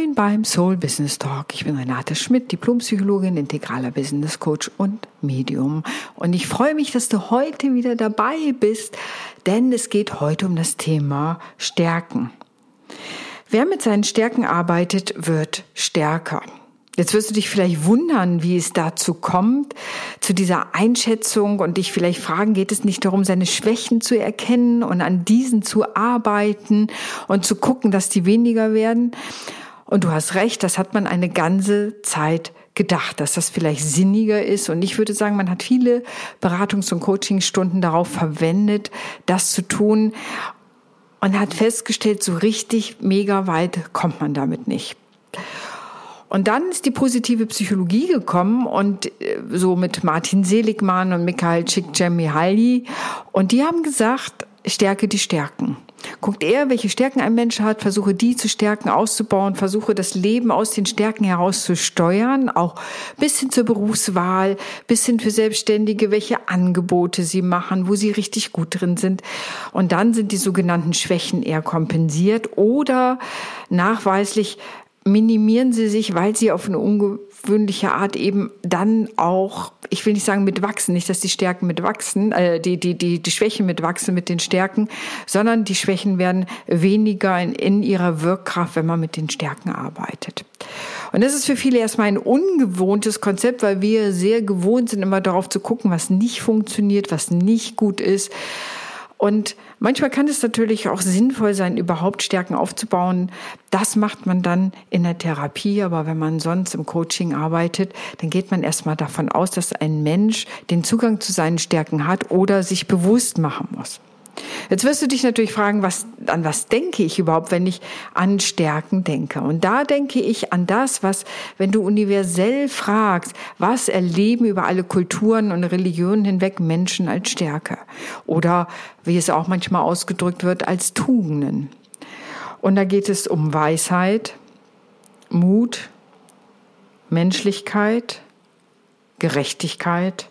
Moin beim Soul Business Talk. Ich bin Renate Schmidt, Diplompsychologin, integraler Business Coach und Medium. Und ich freue mich, dass du heute wieder dabei bist, denn es geht heute um das Thema Stärken. Wer mit seinen Stärken arbeitet, wird stärker. Jetzt wirst du dich vielleicht wundern, wie es dazu kommt, zu dieser Einschätzung und dich vielleicht fragen, geht es nicht darum, seine Schwächen zu erkennen und an diesen zu arbeiten und zu gucken, dass die weniger werden? Und du hast recht, das hat man eine ganze Zeit gedacht, dass das vielleicht sinniger ist. Und ich würde sagen, man hat viele Beratungs- und Coachingstunden darauf verwendet, das zu tun und hat festgestellt, so richtig mega weit kommt man damit nicht. Und dann ist die positive Psychologie gekommen und äh, so mit Martin Seligmann und Mikhail Csikszentmihalyi und die haben gesagt, stärke die Stärken. Guckt er, welche Stärken ein Mensch hat, versuche die zu stärken, auszubauen, versuche das Leben aus den Stärken heraus zu steuern, auch bis hin zur Berufswahl, bis hin für Selbstständige, welche Angebote sie machen, wo sie richtig gut drin sind. Und dann sind die sogenannten Schwächen eher kompensiert oder nachweislich minimieren sie sich, weil sie auf eine ungewöhnliche Art eben dann auch, ich will nicht sagen mitwachsen, nicht, dass die Stärken mitwachsen, äh, die, die, die, die Schwächen mitwachsen mit den Stärken, sondern die Schwächen werden weniger in, in ihrer Wirkkraft, wenn man mit den Stärken arbeitet. Und das ist für viele erstmal ein ungewohntes Konzept, weil wir sehr gewohnt sind, immer darauf zu gucken, was nicht funktioniert, was nicht gut ist. Und manchmal kann es natürlich auch sinnvoll sein, überhaupt Stärken aufzubauen. Das macht man dann in der Therapie, aber wenn man sonst im Coaching arbeitet, dann geht man erstmal davon aus, dass ein Mensch den Zugang zu seinen Stärken hat oder sich bewusst machen muss. Jetzt wirst du dich natürlich fragen, was, an was denke ich überhaupt, wenn ich an Stärken denke? Und da denke ich an das, was, wenn du universell fragst, was erleben über alle Kulturen und Religionen hinweg Menschen als Stärke? Oder wie es auch manchmal ausgedrückt wird, als Tugenden. Und da geht es um Weisheit, Mut, Menschlichkeit, Gerechtigkeit,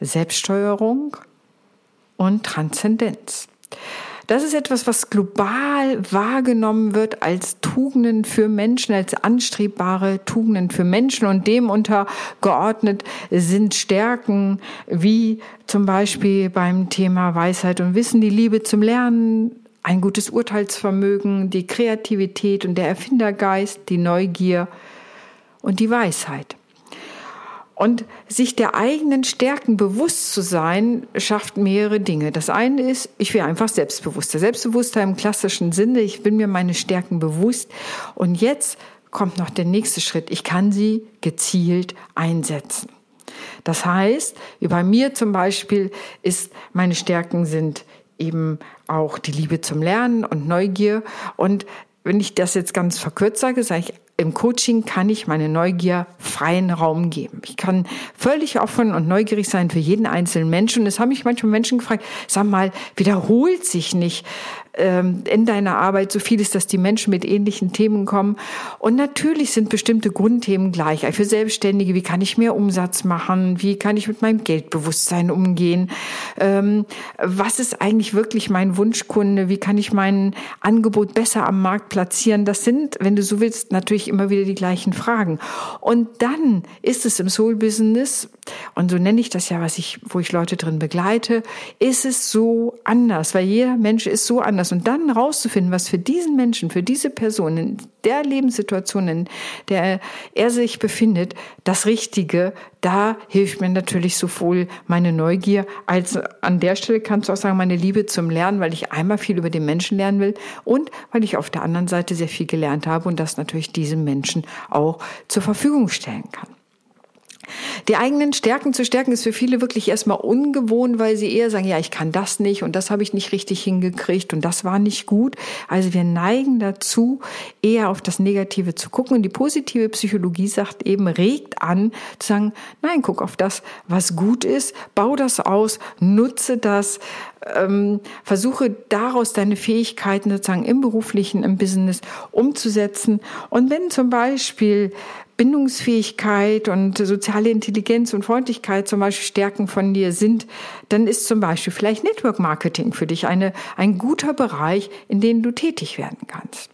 Selbststeuerung, und Transzendenz. Das ist etwas, was global wahrgenommen wird als Tugenden für Menschen, als anstrebbare Tugenden für Menschen und dem untergeordnet sind Stärken wie zum Beispiel beim Thema Weisheit und Wissen, die Liebe zum Lernen, ein gutes Urteilsvermögen, die Kreativität und der Erfindergeist, die Neugier und die Weisheit. Und sich der eigenen Stärken bewusst zu sein, schafft mehrere Dinge. Das eine ist, ich will einfach selbstbewusster. Selbstbewusster im klassischen Sinne. Ich bin mir meine Stärken bewusst. Und jetzt kommt noch der nächste Schritt. Ich kann sie gezielt einsetzen. Das heißt, bei mir zum Beispiel ist, meine Stärken sind eben auch die Liebe zum Lernen und Neugier. Und wenn ich das jetzt ganz verkürzt sage, sage ich im Coaching kann ich meine Neugier freien Raum geben. Ich kann völlig offen und neugierig sein für jeden einzelnen Menschen. Und es haben mich manchmal Menschen gefragt, sag mal, wiederholt sich nicht ähm, in deiner Arbeit so viel ist, dass die Menschen mit ähnlichen Themen kommen. Und natürlich sind bestimmte Grundthemen gleich. Für Selbstständige, wie kann ich mehr Umsatz machen? Wie kann ich mit meinem Geldbewusstsein umgehen? Ähm, was ist eigentlich wirklich mein Wunschkunde? Wie kann ich mein Angebot besser am Markt platzieren? Das sind, wenn du so willst, natürlich immer wieder die gleichen Fragen. Und dann ist es im Soul Business, und so nenne ich das ja, was ich, wo ich Leute drin begleite, ist es so anders, weil jeder Mensch ist so anders anders. Und dann rauszufinden, was für diesen Menschen, für diese Person in der Lebenssituation, in der er sich befindet, das Richtige, da hilft mir natürlich sowohl meine Neugier als an der Stelle kannst du auch sagen, meine Liebe zum Lernen, weil ich einmal viel über den Menschen lernen will und weil ich auf der anderen Seite sehr viel gelernt habe und das natürlich diesem Menschen auch zur Verfügung stellen kann. Die eigenen Stärken zu stärken ist für viele wirklich erstmal ungewohnt, weil sie eher sagen, ja, ich kann das nicht und das habe ich nicht richtig hingekriegt und das war nicht gut. Also wir neigen dazu, eher auf das Negative zu gucken. Und die positive Psychologie sagt eben, regt an, zu sagen, nein, guck auf das, was gut ist, bau das aus, nutze das, ähm, versuche daraus deine Fähigkeiten sozusagen im beruflichen, im Business umzusetzen. Und wenn zum Beispiel Bindungsfähigkeit und soziale Intelligenz und Freundlichkeit zum Beispiel Stärken von dir sind, dann ist zum Beispiel vielleicht Network Marketing für dich eine, ein guter Bereich, in dem du tätig werden kannst.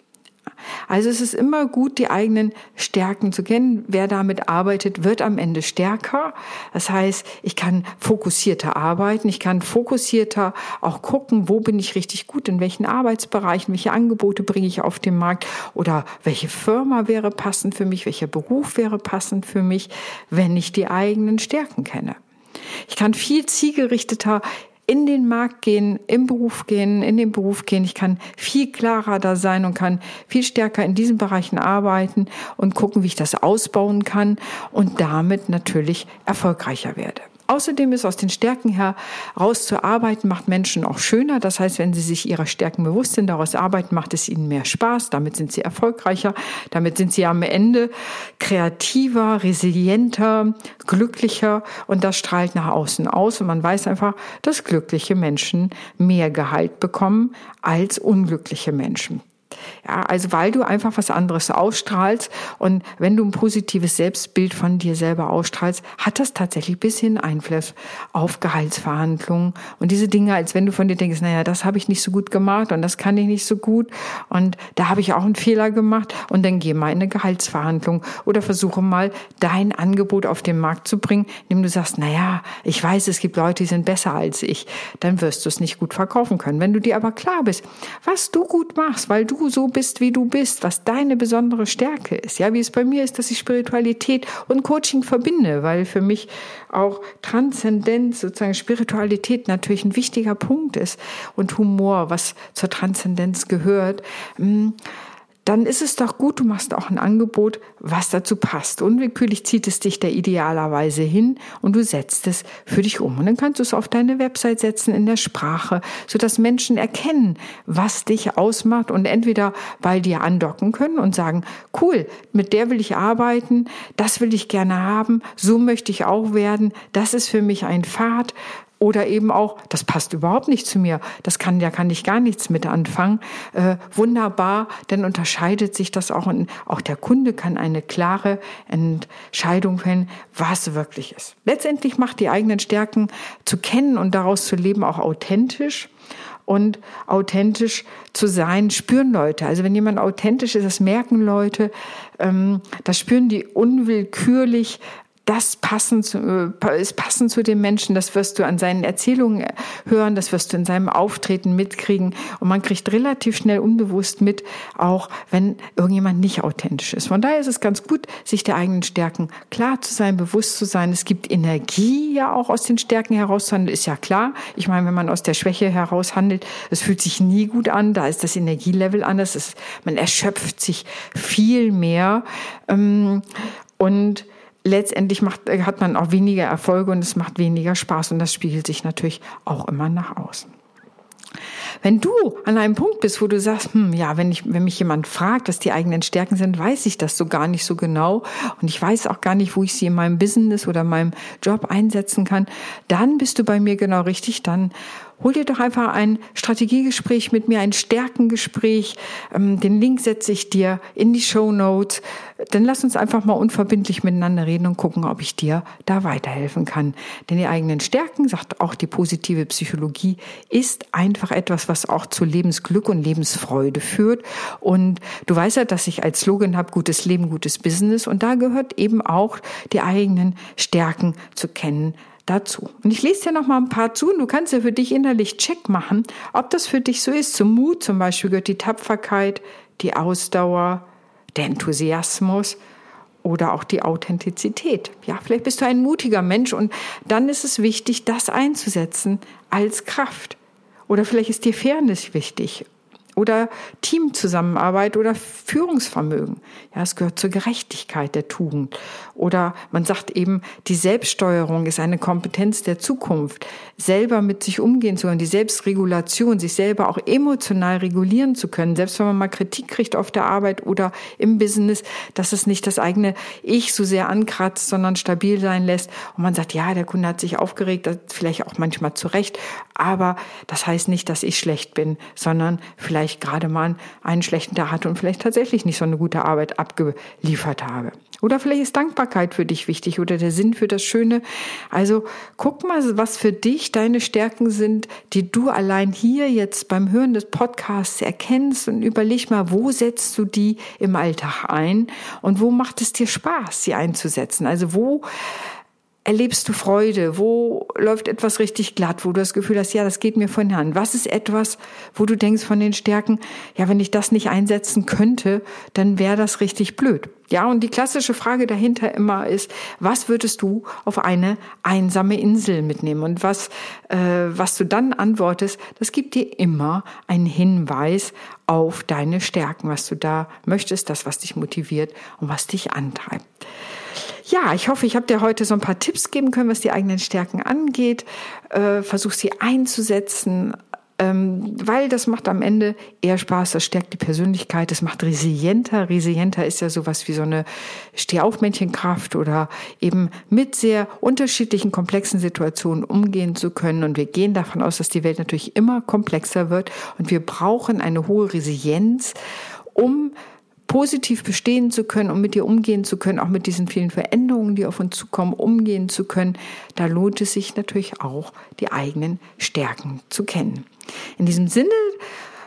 Also es ist immer gut, die eigenen Stärken zu kennen. Wer damit arbeitet, wird am Ende stärker. Das heißt, ich kann fokussierter arbeiten, ich kann fokussierter auch gucken, wo bin ich richtig gut, in welchen Arbeitsbereichen, welche Angebote bringe ich auf den Markt oder welche Firma wäre passend für mich, welcher Beruf wäre passend für mich, wenn ich die eigenen Stärken kenne. Ich kann viel zielgerichteter in den Markt gehen, im Beruf gehen, in den Beruf gehen. Ich kann viel klarer da sein und kann viel stärker in diesen Bereichen arbeiten und gucken, wie ich das ausbauen kann und damit natürlich erfolgreicher werde. Außerdem ist aus den Stärken heraus zu arbeiten, macht Menschen auch schöner. Das heißt, wenn sie sich ihrer Stärken bewusst sind, daraus arbeiten, macht es ihnen mehr Spaß. Damit sind sie erfolgreicher. Damit sind sie am Ende kreativer, resilienter, glücklicher. Und das strahlt nach außen aus. Und man weiß einfach, dass glückliche Menschen mehr Gehalt bekommen als unglückliche Menschen. Ja, also weil du einfach was anderes ausstrahlst und wenn du ein positives Selbstbild von dir selber ausstrahlst, hat das tatsächlich bisschen Einfluss auf Gehaltsverhandlungen und diese Dinge, als wenn du von dir denkst, naja, das habe ich nicht so gut gemacht und das kann ich nicht so gut und da habe ich auch einen Fehler gemacht und dann geh mal in eine Gehaltsverhandlung oder versuche mal dein Angebot auf den Markt zu bringen, indem du sagst, naja, ich weiß, es gibt Leute, die sind besser als ich, dann wirst du es nicht gut verkaufen können. Wenn du dir aber klar bist, was du gut machst, weil du so bist, wie du bist, was deine besondere Stärke ist. Ja, wie es bei mir ist, dass ich Spiritualität und Coaching verbinde, weil für mich auch Transzendenz, sozusagen Spiritualität natürlich ein wichtiger Punkt ist und Humor, was zur Transzendenz gehört. Mm, dann ist es doch gut, du machst auch ein Angebot, was dazu passt. Unwillkürlich zieht es dich da idealerweise hin und du setzt es für dich um. Und dann kannst du es auf deine Website setzen in der Sprache, sodass Menschen erkennen, was dich ausmacht und entweder bei dir andocken können und sagen, cool, mit der will ich arbeiten, das will ich gerne haben, so möchte ich auch werden, das ist für mich ein Pfad, oder eben auch, das passt überhaupt nicht zu mir, das kann, da kann ich gar nichts mit anfangen. Äh, wunderbar, dann unterscheidet sich das auch und auch der Kunde kann eine klare Entscheidung fällen, was wirklich ist. Letztendlich macht die eigenen Stärken zu kennen und daraus zu leben auch authentisch und authentisch zu sein, spüren Leute. Also wenn jemand authentisch ist, das merken Leute, ähm, das spüren die unwillkürlich, das passend zu, äh, ist passend zu dem Menschen, das wirst du an seinen Erzählungen hören, das wirst du in seinem Auftreten mitkriegen und man kriegt relativ schnell unbewusst mit, auch wenn irgendjemand nicht authentisch ist. Von daher ist es ganz gut, sich der eigenen Stärken klar zu sein, bewusst zu sein. Es gibt Energie ja auch aus den Stärken heraus zu handeln, ist ja klar. Ich meine, wenn man aus der Schwäche heraus handelt, es fühlt sich nie gut an, da ist das Energielevel anders, ist, man erschöpft sich viel mehr ähm, und letztendlich macht, äh, hat man auch weniger Erfolge und es macht weniger Spaß und das spiegelt sich natürlich auch immer nach außen. Wenn du an einem Punkt bist, wo du sagst, hm, ja, wenn ich, wenn mich jemand fragt, was die eigenen Stärken sind, weiß ich das so gar nicht so genau und ich weiß auch gar nicht, wo ich sie in meinem Business oder meinem Job einsetzen kann, dann bist du bei mir genau richtig. Dann hol dir doch einfach ein Strategiegespräch mit mir, ein Stärkengespräch. Ähm, den Link setze ich dir in die Show Notes. Dann lass uns einfach mal unverbindlich miteinander reden und gucken, ob ich dir da weiterhelfen kann. Denn die eigenen Stärken, sagt auch die positive Psychologie, ist einfach etwas, was auch zu Lebensglück und Lebensfreude führt. Und du weißt ja, dass ich als Slogan habe, gutes Leben, gutes Business. Und da gehört eben auch die eigenen Stärken zu kennen dazu. Und ich lese dir noch mal ein paar zu und du kannst ja für dich innerlich Check machen, ob das für dich so ist. Zum Mut zum Beispiel gehört die Tapferkeit, die Ausdauer, der Enthusiasmus oder auch die Authentizität. Ja, vielleicht bist du ein mutiger Mensch und dann ist es wichtig, das einzusetzen als Kraft. Oder vielleicht ist dir Fairness wichtig oder Teamzusammenarbeit oder Führungsvermögen. Ja, es gehört zur Gerechtigkeit der Tugend. Oder man sagt eben, die Selbststeuerung ist eine Kompetenz der Zukunft. Selber mit sich umgehen zu können, die Selbstregulation, sich selber auch emotional regulieren zu können, selbst wenn man mal Kritik kriegt auf der Arbeit oder im Business, dass es nicht das eigene Ich so sehr ankratzt, sondern stabil sein lässt. Und man sagt, ja, der Kunde hat sich aufgeregt, vielleicht auch manchmal zu Recht, Aber das heißt nicht, dass ich schlecht bin, sondern vielleicht gerade mal einen schlechten Tag hatte und vielleicht tatsächlich nicht so eine gute Arbeit abgeliefert habe. Oder vielleicht ist Dankbarkeit für dich wichtig oder der Sinn für das Schöne. Also guck mal, was für dich deine Stärken sind, die du allein hier jetzt beim Hören des Podcasts erkennst und überleg mal, wo setzt du die im Alltag ein und wo macht es dir Spaß, sie einzusetzen? Also wo erlebst du Freude? Wo läuft etwas richtig glatt, wo du das Gefühl hast, ja, das geht mir von Hand? Was ist etwas, wo du denkst von den Stärken, ja, wenn ich das nicht einsetzen könnte, dann wäre das richtig blöd. Ja, und die klassische Frage dahinter immer ist, was würdest du auf eine einsame Insel mitnehmen? Und was, äh, was du dann antwortest, das gibt dir immer einen Hinweis auf deine Stärken, was du da möchtest, das, was dich motiviert und was dich antreibt. Ja, ich hoffe, ich habe dir heute so ein paar Tipps geben können, was die eigenen Stärken angeht. Äh, versuch sie einzusetzen, ähm, weil das macht am Ende eher Spaß, das stärkt die Persönlichkeit, das macht resilienter. Resilienter ist ja sowas wie so eine Stehaufmännchenkraft oder eben mit sehr unterschiedlichen, komplexen Situationen umgehen zu können. Und wir gehen davon aus, dass die Welt natürlich immer komplexer wird und wir brauchen eine hohe Resilienz, um positiv bestehen zu können und mit dir umgehen zu können, auch mit diesen vielen Veränderungen, die auf uns zukommen, umgehen zu können, da lohnt es sich natürlich auch, die eigenen Stärken zu kennen. In diesem Sinne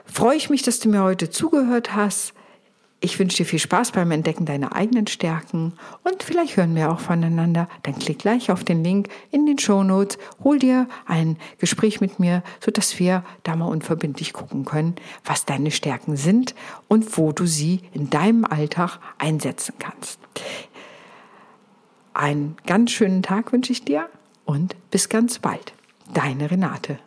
freue ich mich, dass du mir heute zugehört hast. Ich wünsche dir viel Spaß beim Entdecken deiner eigenen Stärken und vielleicht hören wir auch voneinander. Dann klick gleich auf den Link in den Show Notes, hol dir ein Gespräch mit mir, sodass wir da mal unverbindlich gucken können, was deine Stärken sind und wo du sie in deinem Alltag einsetzen kannst. Einen ganz schönen Tag wünsche ich dir und bis ganz bald. Deine Renate.